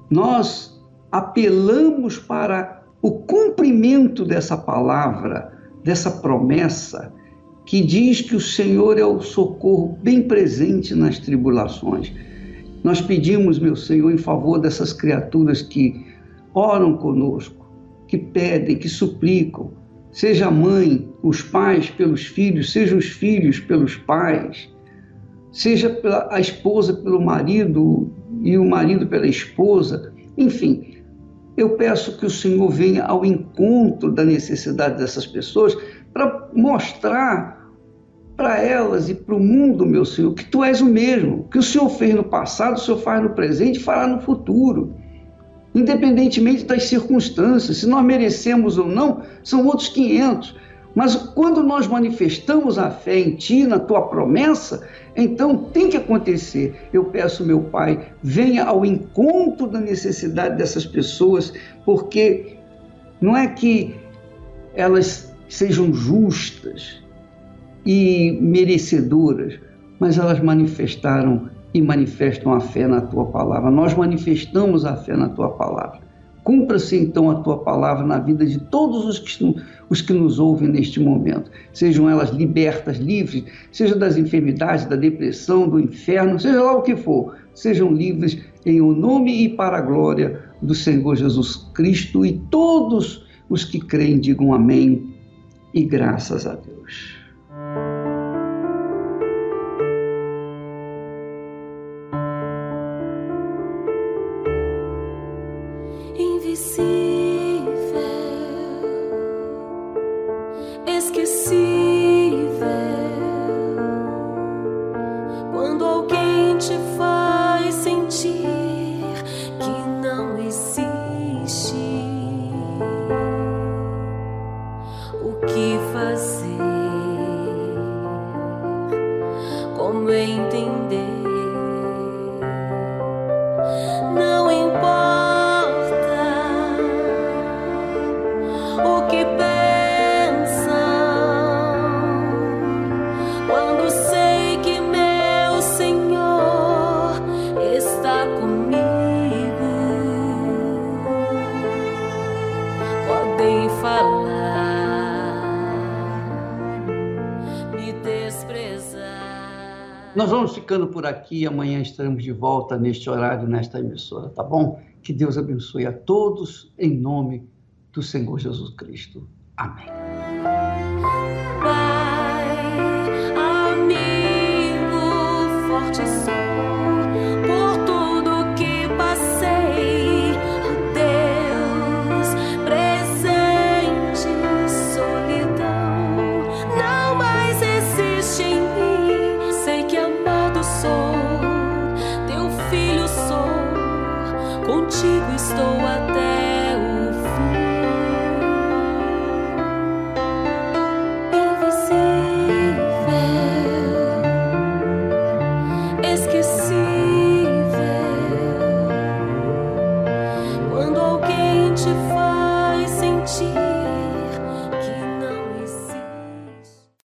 nós apelamos para o cumprimento dessa palavra, dessa promessa, que diz que o Senhor é o socorro bem presente nas tribulações. Nós pedimos, meu Senhor, em favor dessas criaturas que oram conosco, que pedem, que suplicam, seja a mãe, os pais pelos filhos, seja os filhos pelos pais, seja a esposa pelo marido e o marido pela esposa, enfim. Eu peço que o Senhor venha ao encontro da necessidade dessas pessoas para mostrar para elas e para o mundo, meu Senhor, que tu és o mesmo, que o Senhor fez no passado, o Senhor faz no presente e fará no futuro. Independentemente das circunstâncias, se nós merecemos ou não, são outros 500. Mas quando nós manifestamos a fé em Ti, na Tua promessa, então tem que acontecer. Eu peço, meu Pai, venha ao encontro da necessidade dessas pessoas, porque não é que elas sejam justas e merecedoras, mas elas manifestaram e manifestam a fé na tua palavra. Nós manifestamos a fé na tua palavra. Cumpra-se então a tua palavra na vida de todos os que, os que nos ouvem neste momento. Sejam elas libertas, livres, seja das enfermidades, da depressão, do inferno, seja lá o que for, sejam livres em o nome e para a glória do Senhor Jesus Cristo e todos os que creem digam amém e graças a Deus. Nós ficando por aqui. Amanhã estaremos de volta neste horário, nesta emissora, tá bom? Que Deus abençoe a todos, em nome do Senhor Jesus Cristo. Amém.